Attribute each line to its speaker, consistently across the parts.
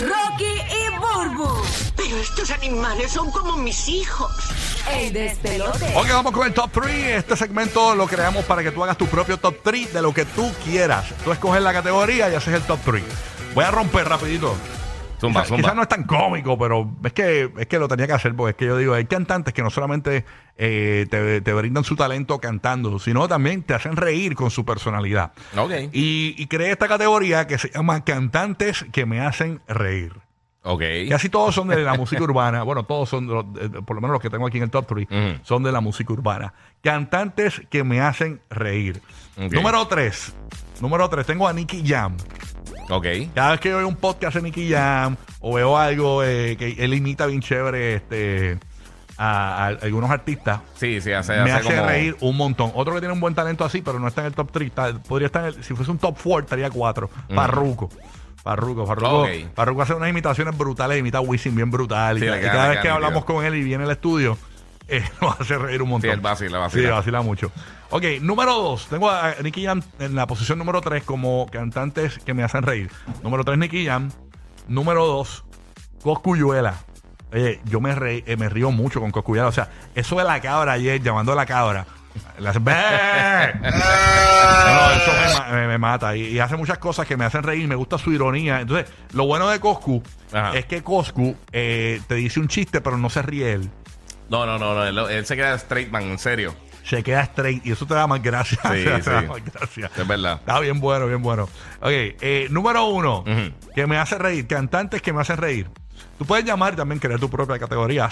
Speaker 1: Rocky y Burbu.
Speaker 2: Pero estos animales son como mis hijos.
Speaker 1: El despelote.
Speaker 3: Ok, vamos con el top 3. Este segmento lo creamos para que tú hagas tu propio top 3 de lo que tú quieras. Tú escoges la categoría y haces el top 3. Voy a romper rapidito.
Speaker 4: Zumba,
Speaker 3: Quizá-
Speaker 4: zumba.
Speaker 3: quizás no es tan cómico, pero es que, es que lo tenía que hacer, porque es que yo digo, hay cantantes que no solamente eh, te, te brindan su talento cantando, sino también te hacen reír con su personalidad.
Speaker 4: Ok.
Speaker 3: Y, y creé esta categoría que se llama Cantantes que me hacen reír.
Speaker 4: Ok.
Speaker 3: Casi todos son de la música urbana. Bueno, todos son, de los- de- de- por lo menos los que tengo aquí en el top 3,
Speaker 4: Ujú.
Speaker 3: son de la música urbana. Cantantes que me hacen reír.
Speaker 4: Ok.
Speaker 3: Número 3. Número 3. Tengo a Nicky Jam.
Speaker 4: Ok.
Speaker 3: Cada vez que veo un podcast de Nicky Jam o veo algo eh, que él imita bien chévere este, a, a algunos artistas,
Speaker 4: Sí, sí, hace,
Speaker 3: me
Speaker 4: hace
Speaker 3: hace
Speaker 4: como...
Speaker 3: reír un montón. Otro que tiene un buen talento así, pero no está en el top 3. está- podría estar en el- si fuese un top 4, estaría 4. Parruco. Parruco, Parruco.
Speaker 4: Ok.
Speaker 3: Parruco hace unas imitaciones brutales, imita a Wisin bien brutal. y,
Speaker 4: Sí,
Speaker 3: ca-
Speaker 4: le
Speaker 3: y
Speaker 4: queda-
Speaker 3: cada
Speaker 4: le
Speaker 3: vez que hablamos con él y viene al estudio, eh, nos hace reír un montón.
Speaker 4: Sí, él vacila, vacila.
Speaker 3: Sí, vacila mucho. Ok, número 2. Tengo a Nicky Jam en la posición número 3 como cantantes que me hacen reír. Número 3, Nicky Jam. Número 2, Coscuyuela. Oye, yo me, reí- eh, me río mucho con Coscuyuela. O sea, eso de la cabra ayer, llamando a la cabra. "Bé". No, eso me, ma- me- me mata. Y, y hace muchas cosas que me hacen reír. Me gusta su ironía. Entonces, lo bueno de Coscu
Speaker 4: Ajá.
Speaker 3: es que Coscu eh, te dice un chiste, pero no se ríe él.
Speaker 4: No, no, no, no. Él, él se queda straight man, en serio.
Speaker 3: Se queda straight y eso te da más gracia.
Speaker 4: Sí,
Speaker 3: te da
Speaker 4: sí.
Speaker 3: más gracia.
Speaker 4: Es verdad.
Speaker 3: Está bien bueno, bien bueno. Ok, eh, número uno,
Speaker 4: Ujú.
Speaker 3: que me hace reír, cantantes que me hacen reír. Tú puedes llamar y también crear tu propia categoría,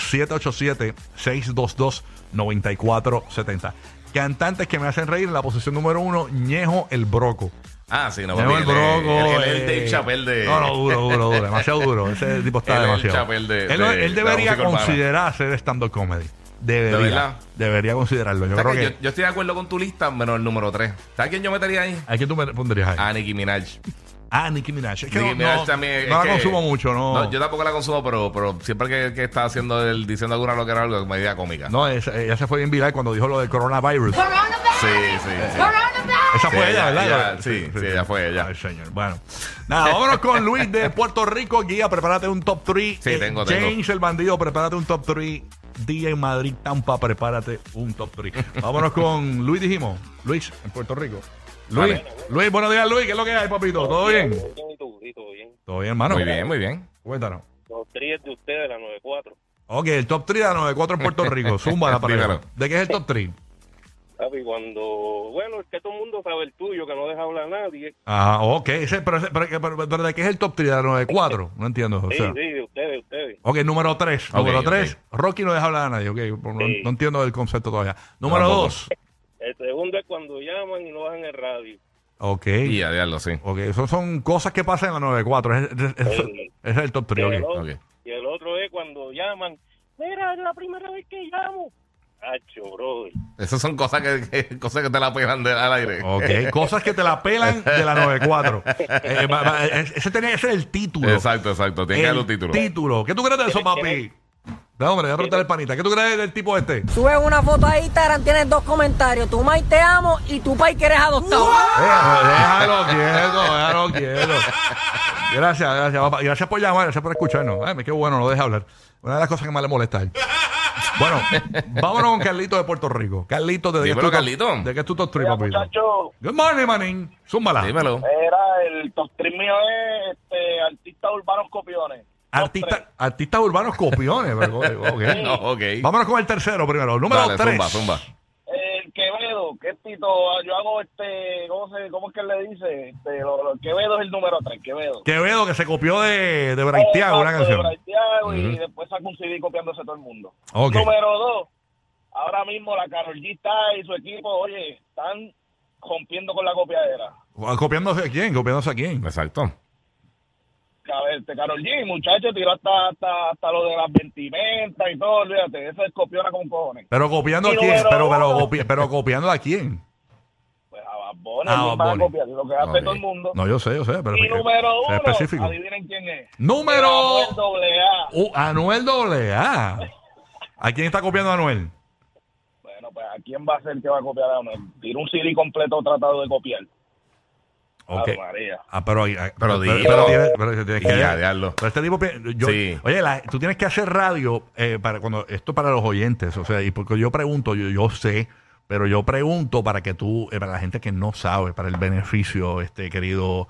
Speaker 3: 787-622-9470. Cantantes que me hacen reír en la posición número uno, Ñejo el Broco.
Speaker 4: Ah, sí, no,
Speaker 3: Ñejo el Broco.
Speaker 4: Es
Speaker 3: eh,
Speaker 4: el Dave Chappelle de...
Speaker 3: No, no, duro, duro, duro, demasiado duro. Ese tipo está
Speaker 4: el
Speaker 3: demasiado.
Speaker 4: Chappelle de-
Speaker 3: él,
Speaker 4: de-
Speaker 3: él debería considerar hacer stand-up comedy. Debería. Debería considerarlo. Yo
Speaker 4: ¿Sabes
Speaker 3: creo que.
Speaker 4: yo, yo estoy de acuerdo con tu lista, menos el número 3. ¿Sabes quién yo metería ahí?
Speaker 3: ¿A quién tú me pondrías ahí?
Speaker 4: A Nicki Minaj.
Speaker 3: Ah, Nicki Minaj. Es que
Speaker 4: Nicki
Speaker 3: no,
Speaker 4: Minaj
Speaker 3: no-
Speaker 4: también.
Speaker 3: no
Speaker 4: es
Speaker 3: la
Speaker 4: que-
Speaker 3: consumo mucho, no.
Speaker 4: yo tampoco la consumo, pero, pero siempre que, que está haciendo el, diciendo alguna lo que era algo, me idea cómica.
Speaker 3: No, esa- ella se fue bien viral cuando dijo lo del coronavirus.
Speaker 4: Sí, sí, sí.
Speaker 3: Esa
Speaker 4: Sí,
Speaker 3: fue
Speaker 4: ella-
Speaker 3: ella, ¿verdad?
Speaker 4: ella- sí, sí, ella fue ella.
Speaker 3: Ay, señor. Bueno. Nada, vámonos con Luis de Puerto Rico. Guía, prepárate un top 3.
Speaker 4: Sí, tengo, tengo.
Speaker 3: James el bandido, prepárate un top 3. Día en Madrid, Tampa, prepárate un top 3. Vámonos con Luis, dijimos. Luis, en Puerto Rico. Luis,
Speaker 4: Vale.
Speaker 3: Luis, buenos días, Luis. ¿Qué es lo que hay, papito? ¿Todo bien?
Speaker 5: Bien, y tú, y todo bien.
Speaker 3: Todo bien, hermano.
Speaker 4: Muy bien, muy bien.
Speaker 3: Cuéntanos.
Speaker 5: Los tríos de ustedes, la 94.
Speaker 3: Ok, el top 3 de la 94 en Puerto Rico. Zumba para allá. ¿De qué es el top 3?
Speaker 5: Papi, cuando. Bueno, es que todo el mundo sabe el tuyo, que no deja hablar a nadie.
Speaker 3: Ah, ok. Ese, pero, ese- pero, pero- pero ¿de qué es el top 3 de la 94? No entiendo. O
Speaker 5: Sí,
Speaker 3: sea.
Speaker 5: sí, de ustedes, de ustedes.
Speaker 3: Ok, número 3.
Speaker 4: Ok,
Speaker 3: número
Speaker 4: ok.
Speaker 3: 3. Rocky no deja hablar a nadie. Ok, no,
Speaker 5: Sí.
Speaker 3: no entiendo el concepto todavía. Número
Speaker 4: tampoco.
Speaker 3: 2.
Speaker 5: El segundo es cuando llaman y no bajan el radio.
Speaker 3: Ok.
Speaker 4: Y a diablo, sí.
Speaker 3: Ok, eso son cosas que pasan en la 94. Ese, ese- ese-
Speaker 5: Sí.
Speaker 3: ese es el top 3.
Speaker 5: Y el otro-
Speaker 4: ok.
Speaker 5: Y el otro es cuando llaman. Mira, es la primera vez que llamo.
Speaker 4: Esas son cosas que, que- cosas que te la pegan de- al aire.
Speaker 3: Ok, cosas que te la pelan de la 94. Eh, ese, tenía que ser el título.
Speaker 4: Exacto, exacto. Tiene que
Speaker 3: el
Speaker 4: título.
Speaker 3: título. ¿Qué tú crees de eso, papi? No, hombre, voy a preguntarle al panita. ¿Qué tú crees del tipo este?
Speaker 6: Subes una foto a Instagram, tienes dos comentarios. Tu May te amo y tu pai que eres adoptado.
Speaker 3: Déjalo quieto, déjalo quieto. Gracias, gracias, papá. Y gracias por llamar, gracias por escucharnos. Ay, qué bueno, no deja hablar. Una de las cosas que más le molesta a él. Bueno, vámonos con Carlito de Puerto Rico. Carlito, ¿de qué es
Speaker 4: Dímelo,
Speaker 3: tu
Speaker 4: Carlito.
Speaker 3: ¿De qué es tu top 3,
Speaker 7: Mira,
Speaker 3: papito?
Speaker 7: muchacho,
Speaker 3: Good morning, manín. Zúmbala.
Speaker 4: Dímelo.
Speaker 7: era el top 3 mío es este, artistas urbanos copiones.
Speaker 3: Artista,
Speaker 7: tres.
Speaker 3: artistas urbanos copiones. pero, ok.
Speaker 4: No.
Speaker 3: Vámonos con el tercero primero. Número
Speaker 4: Dale,
Speaker 3: 3.
Speaker 4: zumba, zumba.
Speaker 7: El Quevedo, que es Tito, yo hago este, ¿cómo, se, cómo es que le dice? Este, lo- lo- Quevedo es el número 3, Quevedo.
Speaker 3: Quevedo, que se copió de, de Braithiago, una
Speaker 7: de
Speaker 3: canción.
Speaker 7: Y después saca un CD copiándose todo el mundo. Número 2, ahora mismo la Karol G está y su equipo, oye, están rompiendo con la copiadera.
Speaker 3: ¿Copiándose a quién? ¿Copiándose a quién?
Speaker 4: Exacto.
Speaker 7: Este, Carol G, muchacho, tiró hasta, hasta, hasta lo de las vestimentas y todo, olvídate, eso es copiona con cojones.
Speaker 3: Pero copiando a quién, pero, pero, copi- pero copiando a quién.
Speaker 7: Pues a Bad Bunny,
Speaker 3: Ah,
Speaker 7: ¿quién
Speaker 3: Bad
Speaker 7: va a
Speaker 3: Bunny.
Speaker 7: copiar? Lo que hace
Speaker 4: Ok.
Speaker 7: todo el mundo.
Speaker 3: No, yo sé, yo sé, pero
Speaker 7: y número uno,
Speaker 3: específico.
Speaker 7: adivinen quién es.
Speaker 3: Número
Speaker 7: Anuel doble A.
Speaker 3: Uh, Anuel AA. ¿A quién está copiando a Anuel?
Speaker 7: Bueno, pues ¿a quién va a ser que va a copiar a Anuel? Tira un CD completo tratado de copiar.
Speaker 3: Ok.
Speaker 7: Ave María.
Speaker 3: Ah, pero,
Speaker 4: Pero di-
Speaker 3: pero, tienes- pero tienes
Speaker 4: Y
Speaker 3: que-
Speaker 4: ya,
Speaker 3: pero este tipo, yo-
Speaker 4: Sí.
Speaker 3: oye, la- tú tienes que hacer radio eh, para cuando esto para los oyentes, o sea, y porque yo pregunto, yo, yo sé, pero yo pregunto para que tú, eh, para la gente que no sabe, para el beneficio, este querido,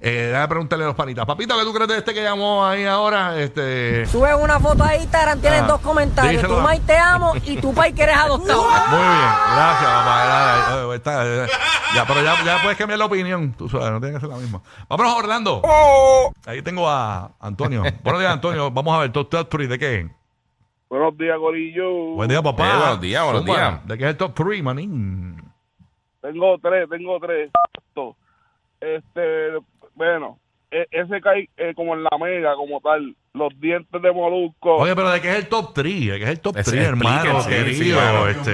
Speaker 3: eh, déjame preguntarle a los panitas, papito, ¿qué tú crees de este que llamó ahí ahora? Este,
Speaker 6: Subes una foto a Instagram, tienes
Speaker 3: Ah,
Speaker 6: dos comentarios.
Speaker 3: díselo
Speaker 6: Tu
Speaker 3: a-
Speaker 6: mai te amo y tu pai que eres adoptado.
Speaker 3: Muy bien, gracias, papá. Eh, está, eh, ya, pero ya, ya puedes cambiar la opinión. Tú sabes, no tiene que ser la misma. Vámonos a Orlando. Ahí tengo a Antonio. Buenos días, Antonio. Vamos a ver, top 3 de qué.
Speaker 7: Buenos días, Gorillo.
Speaker 3: Buen día, papá.
Speaker 4: Eh, buenos días, buenos
Speaker 3: Zumba.
Speaker 4: días.
Speaker 3: ¿De qué es el top 3, manín?
Speaker 7: Tengo tres, tengo tres. Este, bueno, ese cae eh, como en la mega, como tal. Los dientes de molusco.
Speaker 3: Oye, pero ¿de qué es el top 3? ¿De qué es el top
Speaker 4: Ese
Speaker 3: 3, hermano?
Speaker 4: sí,
Speaker 3: querido.
Speaker 4: claro.
Speaker 3: este,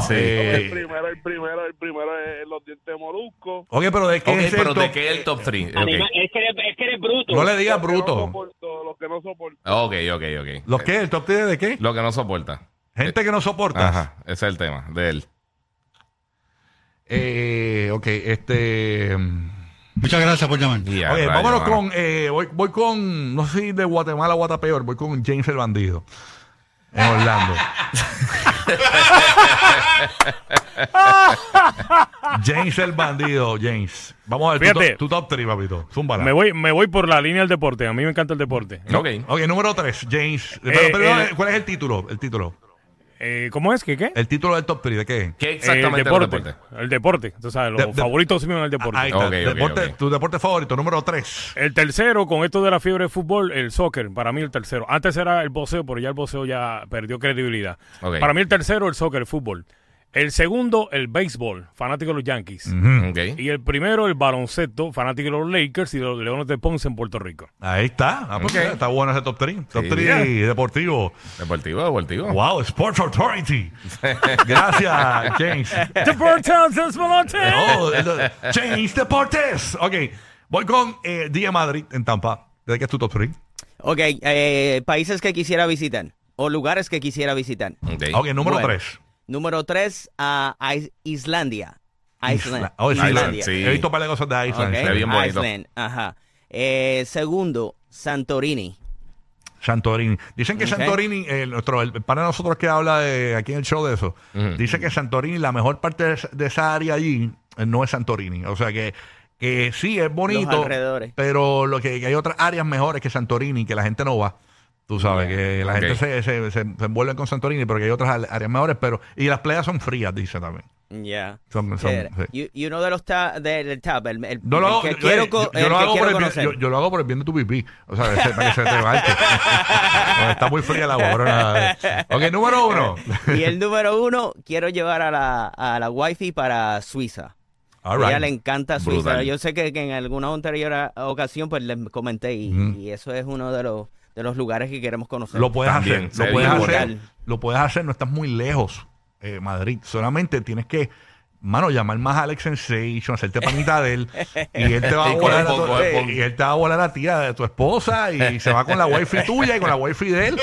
Speaker 4: Sí.
Speaker 7: el
Speaker 3: eh,
Speaker 7: primero, el primero, el primero es los dientes de molusco.
Speaker 3: oye, pero ¿de qué
Speaker 4: Ok,
Speaker 3: es el
Speaker 4: pero
Speaker 3: top
Speaker 4: ¿de qué es el top 3?
Speaker 5: Anima- es, que eres, es que eres bruto.
Speaker 3: No le digas
Speaker 7: Los no
Speaker 3: bruto.
Speaker 7: soporto, los que no soporto.
Speaker 4: Ok, ok, ok.
Speaker 3: ¿Los qué? ¿El top 3 de qué?
Speaker 4: Lo que no soporta.
Speaker 3: Gente que no soporta.
Speaker 4: Ajá, ese es el tema de él.
Speaker 3: Eh, ok, este...
Speaker 8: Muchas gracias por llamar.
Speaker 3: Oye, vámonos
Speaker 4: mano.
Speaker 3: con, eh, voy, voy con, no sé si de Guatemala a Guatapeor, voy con James el Bandido. En Orlando. James el Bandido, James. Vamos a ver tu,
Speaker 9: Fíjate.
Speaker 3: top- tu top 3, papito. Zúmbala.
Speaker 9: Me voy, me voy por la línea del deporte. A mí me encanta el deporte.
Speaker 4: Ok.
Speaker 3: Ok, número 3, James.
Speaker 9: Eh,
Speaker 3: pero,
Speaker 9: el-
Speaker 3: ¿Cuál es el título? El título.
Speaker 9: Eh, ¿Cómo es? ¿Qué qué?
Speaker 3: El título del top 3, ¿de qué?
Speaker 4: ¿Qué
Speaker 9: Eh,
Speaker 4: exactamente
Speaker 9: el
Speaker 4: es el
Speaker 9: deporte.
Speaker 4: deporte?
Speaker 9: El deporte. Tú sabes, los
Speaker 3: De- de-
Speaker 9: favoritos míos en el deporte.
Speaker 3: Ahí está. Deporte-. Tu deporte favorito, número 3.
Speaker 9: El tercero, con esto de la fiebre de fútbol, el soccer. Para mí el tercero. Antes era el boxeo, pero ya el boxeo ya perdió credibilidad. Para mí el tercero, el soccer, el fútbol. El segundo, el béisbol, fanático de los Yankees.
Speaker 4: Ok.
Speaker 9: Y el primero, el baloncesto, fanático de los Lakers y de los Leones de Ponce en Puerto Rico.
Speaker 3: Ahí está. Ah, pues
Speaker 4: Ok.
Speaker 3: está bueno ese top 3. Top
Speaker 4: Sí.
Speaker 3: 3 deportivo.
Speaker 4: Deportivo, deportivo.
Speaker 3: Wow, Sports Authority. Gracias, James.
Speaker 9: Deportes,
Speaker 3: Oh, el- James Deportes. Ok, voy con eh, Día Madrid en Tampa. ¿De qué es tu top 3?
Speaker 10: Ok, eh, países que quisiera visitar o lugares que quisiera visitar.
Speaker 4: Ok.
Speaker 3: Ok, número
Speaker 10: Bueno.
Speaker 3: 3.
Speaker 10: Número tres, a Islandia. Iceland.
Speaker 3: Oh, sí,
Speaker 10: Islandia.
Speaker 4: sí.
Speaker 3: He visto un par de cosas de Iceland.
Speaker 4: Se ve bien bonito.
Speaker 10: Iceland, ajá. Eh, segundo, Santorini.
Speaker 3: Santorini. Dicen que. Santorini, eh, nuestro, el pana de nosotros que habla de aquí en el show de eso,
Speaker 4: Ujú.
Speaker 3: dice que Santorini, la mejor parte de, esa- de esa área allí, eh, no es Santorini. O sea que, que sí es bonito,
Speaker 10: alrededores.
Speaker 3: pero lo que, que hay otras áreas mejores que Santorini, que la gente no va. Tú sabes que la gente se, se, se, se envuelve con Santorini, pero que hay otras áreas mejores, pero y las playas son frías, dice también.
Speaker 10: Ya. Eh,
Speaker 3: sí.
Speaker 10: y, uno de los ta- del top, el, el-
Speaker 3: No lo
Speaker 10: el
Speaker 3: hago,
Speaker 10: que
Speaker 3: yo,
Speaker 10: quiero,
Speaker 3: yo-
Speaker 10: co-
Speaker 3: yo
Speaker 10: el
Speaker 3: lo
Speaker 10: que
Speaker 3: hago
Speaker 10: quiero
Speaker 3: por el bien,
Speaker 10: conocer.
Speaker 3: yo, yo lo hago por el bien de tu pipí. O sea, para que se te levante. No, está muy fría pero nada. Ok, número uno.
Speaker 10: Y el número uno, quiero llevar a la, a la wifi para Suiza. A
Speaker 3: right.
Speaker 10: ella le encanta Suiza.
Speaker 4: Brutal.
Speaker 10: Yo sé que, que en alguna anterior ocasión pues les comenté y eso es uno de los de los lugares que queremos conocer.
Speaker 3: Lo puedes
Speaker 4: También,
Speaker 3: hacer.
Speaker 4: se
Speaker 3: Lo puedes hacer. Lo puedes hacer. No estás muy lejos, eh, Madrid. Solamente tienes que, mano, llamar más a Alex Sensation, hacerte panita de él. Y él te va a
Speaker 4: Y
Speaker 3: volar a tu,
Speaker 4: poco.
Speaker 3: y él te va a volar a ti, a tu esposa, y se va con la wifi tuya y con la wifi de él.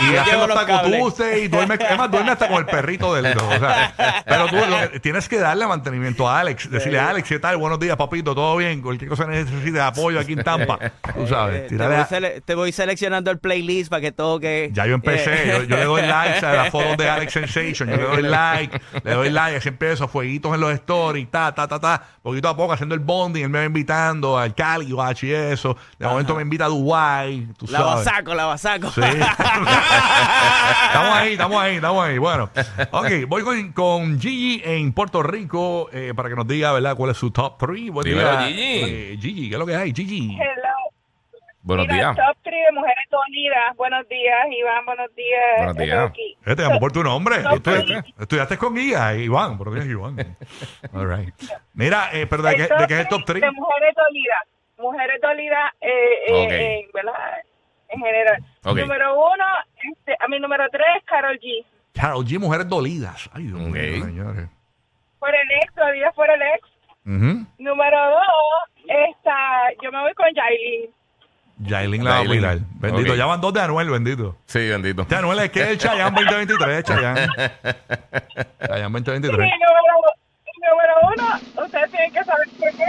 Speaker 10: Y,
Speaker 3: Y
Speaker 10: yo
Speaker 3: hace los tacotustes y duerme, es más, duerme hasta con el perrito del o sea, Pero tú que- tienes que darle mantenimiento a Alex. Decirle, Alex, ¿qué tal? Buenos días, papito, ¿todo bien? Cualquier cosa necesite apoyo aquí en Tampa. Tú
Speaker 10: Eh,
Speaker 3: sabes,
Speaker 10: te, voy
Speaker 3: a-
Speaker 10: sele- te voy seleccionando el playlist para que toque.
Speaker 3: ya yo empecé, yo, yo le doy like a las fotos de Alex Sensation, yo le doy like, le doy like, así empiezo, fueguitos en los stories, ta, ta, ta, ta, poquito a poco haciendo el bonding, él me va invitando al Cali, Guachi y eso, de momento me invita a Dubai, tú
Speaker 10: La
Speaker 3: sabes.
Speaker 10: basaco, la basaco.
Speaker 3: Sí. estamos ahí, estamos ahí, estamos ahí. Bueno, ok, voy con, con Gigi en Puerto Rico eh, para que nos diga, ¿verdad?, cuál es su top 3. Buen
Speaker 4: Dímelo,
Speaker 3: día.
Speaker 4: Gigi.
Speaker 3: Eh, Gigi, ¿qué es lo que hay? Gigi.
Speaker 4: Buenos
Speaker 11: Mira,
Speaker 4: días.
Speaker 11: top 3 de Mujeres Unidas. Buenos días, Iván. Buenos días.
Speaker 4: Buenos días.
Speaker 3: Eh, te llamo por tu nombre. Estudiaste, estudiaste con guía, Iván. Por Dios, Iván. All right. Mira, eh, pero ¿de qué, de qué es el top
Speaker 11: three
Speaker 3: 3?
Speaker 11: De Mujeres Unidas. mujeres dolidas, eh, eh,
Speaker 4: Ok.
Speaker 11: eh, ¿verdad? En general.
Speaker 4: Ok.
Speaker 11: Número uno, este, a mi número tres, Carol G.
Speaker 3: Carol G, mujeres dolidas. Ay, Dios
Speaker 4: Ok.
Speaker 3: mío, señores.
Speaker 11: Por el ex, todavía por el ex.
Speaker 3: Ujú.
Speaker 11: Número dos, esta, yo me voy con Yailin.
Speaker 3: Yailin la va a
Speaker 4: Yailin.
Speaker 3: cuidar. Bendito.
Speaker 4: Ok.
Speaker 3: Ya van dos de Anuel, bendito.
Speaker 4: Sí, bendito.
Speaker 3: Este Anuel es que es el Chayanne 2023, Chayanne. Chayanne
Speaker 11: Y
Speaker 3: 2023.
Speaker 11: número, número uno, ustedes tienen que saber por qué.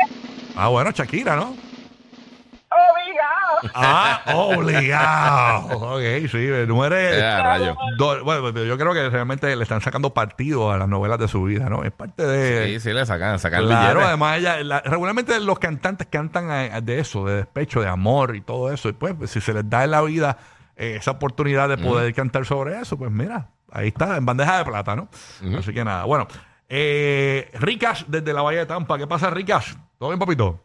Speaker 3: Ah, bueno, Shakira, ¿no? Ah, obligado. Ok, sí, mujeres.
Speaker 4: Eh, a rayo.
Speaker 3: do- bueno, pero yo creo que realmente le están sacando partido a las novelas de su vida, ¿no? Es parte de.
Speaker 4: Sí, sí, le sacan, sacan
Speaker 3: Claro,
Speaker 4: billetes.
Speaker 3: además ella, la- regularmente los cantantes cantan eh, de eso, de despecho, de amor y todo eso. Y pues, si se les da en la vida eh, esa oportunidad de poder cantar sobre eso, pues mira, ahí está, en bandeja de plata, ¿no? Así que nada, bueno. Eh, Ricas desde la Bahía de Tampa. ¿Qué pasa, Ricas? ¿Todo bien, papito?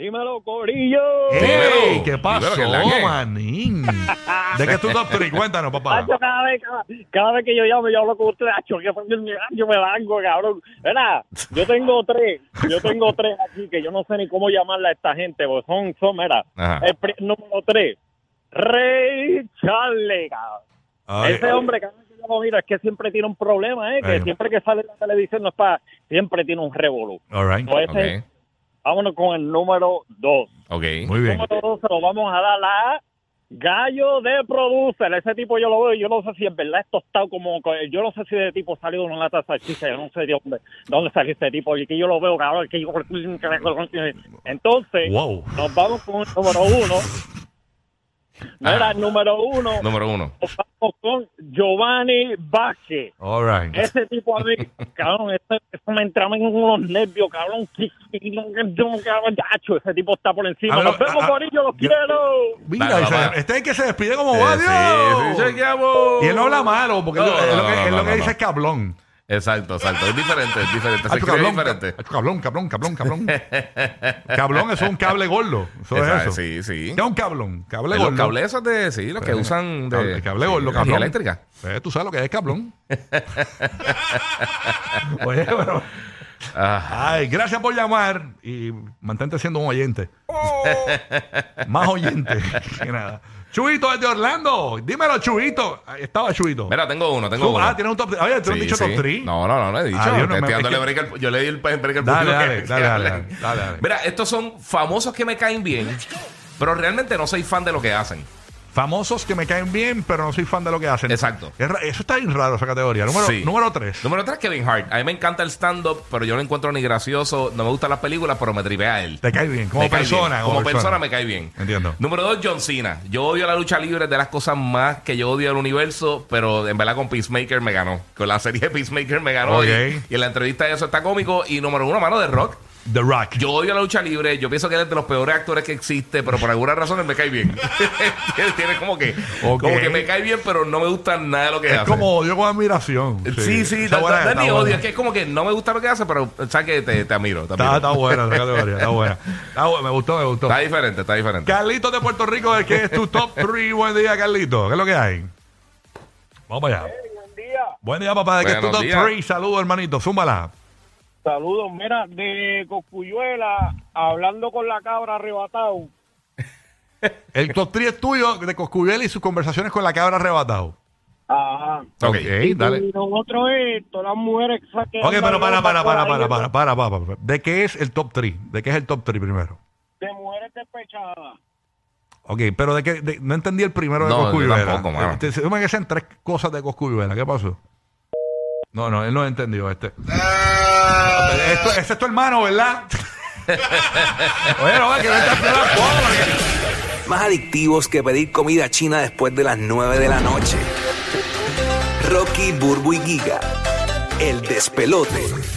Speaker 5: Dímelo, Corillo.
Speaker 3: ¡Ey! ¿Qué pasó,
Speaker 4: Dímelo,
Speaker 3: manín? ¿De qué tú top three? Cuéntanos, papá.
Speaker 5: Hacho, cada, vez, cada, cada vez que yo llamo, yo hablo con usted, Hacho, que fue yo me largo, cabrón. Verá, yo tengo tres, yo tengo tres aquí que yo no sé ni cómo llamarle a esta gente, porque son, son, mira, el número tres, Rey Charles, cabrón.
Speaker 3: Ay,
Speaker 5: Ese hombre, cada vez que yo miro, es que siempre tiene un problema, ¿eh? Que
Speaker 3: Ay.
Speaker 5: siempre que sale en la televisión no es para, siempre tiene un revolú.
Speaker 3: all right.
Speaker 4: Ok,
Speaker 5: Vámonos con el número 2.
Speaker 4: Ok.
Speaker 3: Muy bien.
Speaker 5: El número 2 se lo vamos a dar a Gallo de Producer. Ese tipo yo lo veo, yo no sé si en verdad es tostado como. Yo no sé si de tipo salió una lata de salchicha, yo no sé de dónde, dónde salió este tipo. Y que yo lo veo, cabrón. Que. Entonces, nos vamos con el número 1. No era ah. el número 1.
Speaker 4: Número
Speaker 5: 1 con Giovanni Vázquez.
Speaker 3: All right.
Speaker 5: Ese tipo a mí, cabrón, eso, eso me entraba en unos nervios, cabrón. ese tipo está por encima.
Speaker 3: Ver,
Speaker 5: Nos vemos, Corillo, los
Speaker 3: yo-
Speaker 5: quiero.
Speaker 3: Mira, se- este es el que se despide como
Speaker 4: Eh,
Speaker 3: va,
Speaker 4: sí, sí.
Speaker 3: Y él no habla malo, porque
Speaker 4: No, no,
Speaker 3: lo que,
Speaker 4: no,
Speaker 3: él lo que
Speaker 4: no,
Speaker 3: dice
Speaker 4: no.
Speaker 3: es cablón.
Speaker 4: Exacto, exacto. Es diferente, es diferente. Se escribe
Speaker 3: cablón,
Speaker 4: diferente.
Speaker 3: ca- cablón, cablón, cablón, cablón. cablón, eso es un cable gordo. Eso es
Speaker 4: Exacto,
Speaker 3: eso.
Speaker 4: Sí, sí.
Speaker 3: ¿Qué es un cablón? Cable
Speaker 4: Los
Speaker 3: gordo.
Speaker 4: cables esos de, sí, los que
Speaker 3: Eh,
Speaker 4: usan de
Speaker 3: cable- cable
Speaker 4: sí,
Speaker 3: gordo,
Speaker 4: energía
Speaker 3: cablón.
Speaker 4: eléctrica.
Speaker 3: Eh, tú sabes lo que es cablón. Oye, bueno.
Speaker 4: Ah,
Speaker 3: Ay, gracias por llamar y mantente siendo un oyente. Más oyente que nada. Chuito desde Orlando. Dímelo, Chuito. Ahí estaba Chuito.
Speaker 4: Mira, tengo uno, tengo
Speaker 3: Tú-
Speaker 4: uno.
Speaker 3: Ah, tienes un top. Oye, tú no has
Speaker 4: Sí,
Speaker 3: dicho
Speaker 4: sí.
Speaker 3: top 3.
Speaker 4: No, no, no, no he dicho.
Speaker 3: Ah, Dios, no, me-
Speaker 4: dándole
Speaker 3: es
Speaker 4: break al- yo le di el break al
Speaker 3: Dale,
Speaker 4: público
Speaker 3: dale,
Speaker 4: que-
Speaker 3: dale,
Speaker 4: que
Speaker 3: dale,
Speaker 4: hablen.
Speaker 3: dale, dale.
Speaker 4: Mira, estos son famosos que me caen bien, pero realmente no soy fan de lo que hacen.
Speaker 3: Famosos que me caen bien, pero no soy fan de lo que hacen.
Speaker 4: Exacto.
Speaker 3: Es ra- Eso está bien raro, esa categoría. Número,
Speaker 4: Sí.
Speaker 3: número 3.
Speaker 4: Número 3, Kevin Hart. A mí me encanta el stand-up, pero yo no encuentro ni gracioso. No me gustan las películas, pero me tripea a él.
Speaker 3: Te cae bien. Como
Speaker 4: Me cae
Speaker 3: persona.
Speaker 4: bien. Como, persona. me cae bien.
Speaker 3: Entiendo.
Speaker 4: Número 2, John Cena. Yo odio la lucha libre es de las cosas más que yo odio del universo, pero en verdad con Peacemaker me ganó. Con la serie de Peacemaker me ganó.
Speaker 3: Ok.
Speaker 4: Y, y en la entrevista de eso está cómico. Y número uno, mano de rock.
Speaker 3: The Rock.
Speaker 4: Yo odio la lucha libre. Yo pienso que él es de los peores actores que existe, pero por alguna razón él me cae bien. tiene, tiene como que como que me cae bien, pero no me gusta nada de lo que
Speaker 3: es
Speaker 4: hace.
Speaker 3: como odio con admiración.
Speaker 4: Sí, sí,
Speaker 3: Está
Speaker 4: da-
Speaker 3: buena,
Speaker 4: da- da
Speaker 3: está
Speaker 4: ni
Speaker 3: buena.
Speaker 4: odio. Es que es como que no me gusta lo que hace, pero sabes que te, te admiro. Te
Speaker 3: Está,
Speaker 4: admiro.
Speaker 3: está buena esa categoría. Está buena. Está bu- me gustó, me gustó.
Speaker 4: Está diferente, está diferente.
Speaker 3: Carlitos de Puerto Rico, ¿de ¿qué es tu top 3? Buen día, Carlitos. ¿Qué es lo que hay? Vamos para allá.
Speaker 5: Buen día.
Speaker 3: Buen día, papá. ¿De qué es tu
Speaker 4: Buenos
Speaker 3: top
Speaker 4: días.
Speaker 3: 3? Saludos, hermanito. Zúmbala.
Speaker 5: Saludos, mira, de Coscuyuela, hablando con la cabra arrebatado.
Speaker 3: El top 3 es tuyo de Coscuyuela y sus conversaciones con la cabra arrebatado.
Speaker 5: Ajá.
Speaker 4: Ok.
Speaker 3: dale.
Speaker 5: Y lo otro es todas las mujeres que
Speaker 3: Ok, pero para, para, para, para, para, para, para, para. ¿De qué es el top 3? ¿De qué es el top 3 primero?
Speaker 5: De mujeres despechadas.
Speaker 3: Ok, pero de qué, de- no entendí el primero de
Speaker 4: No,
Speaker 3: Coscuyuela.
Speaker 4: tampoco, mano.
Speaker 3: Este, se supone que sean tres cosas de Coscuyuela. ¿Qué pasó? No, no, él no entendió este. Esto, ese es tu hermano, ¿verdad? Oye, no, que no está
Speaker 12: Más adictivos que pedir comida china después de las 9 de la noche. Rocky, Burbu y Giga. El despelote.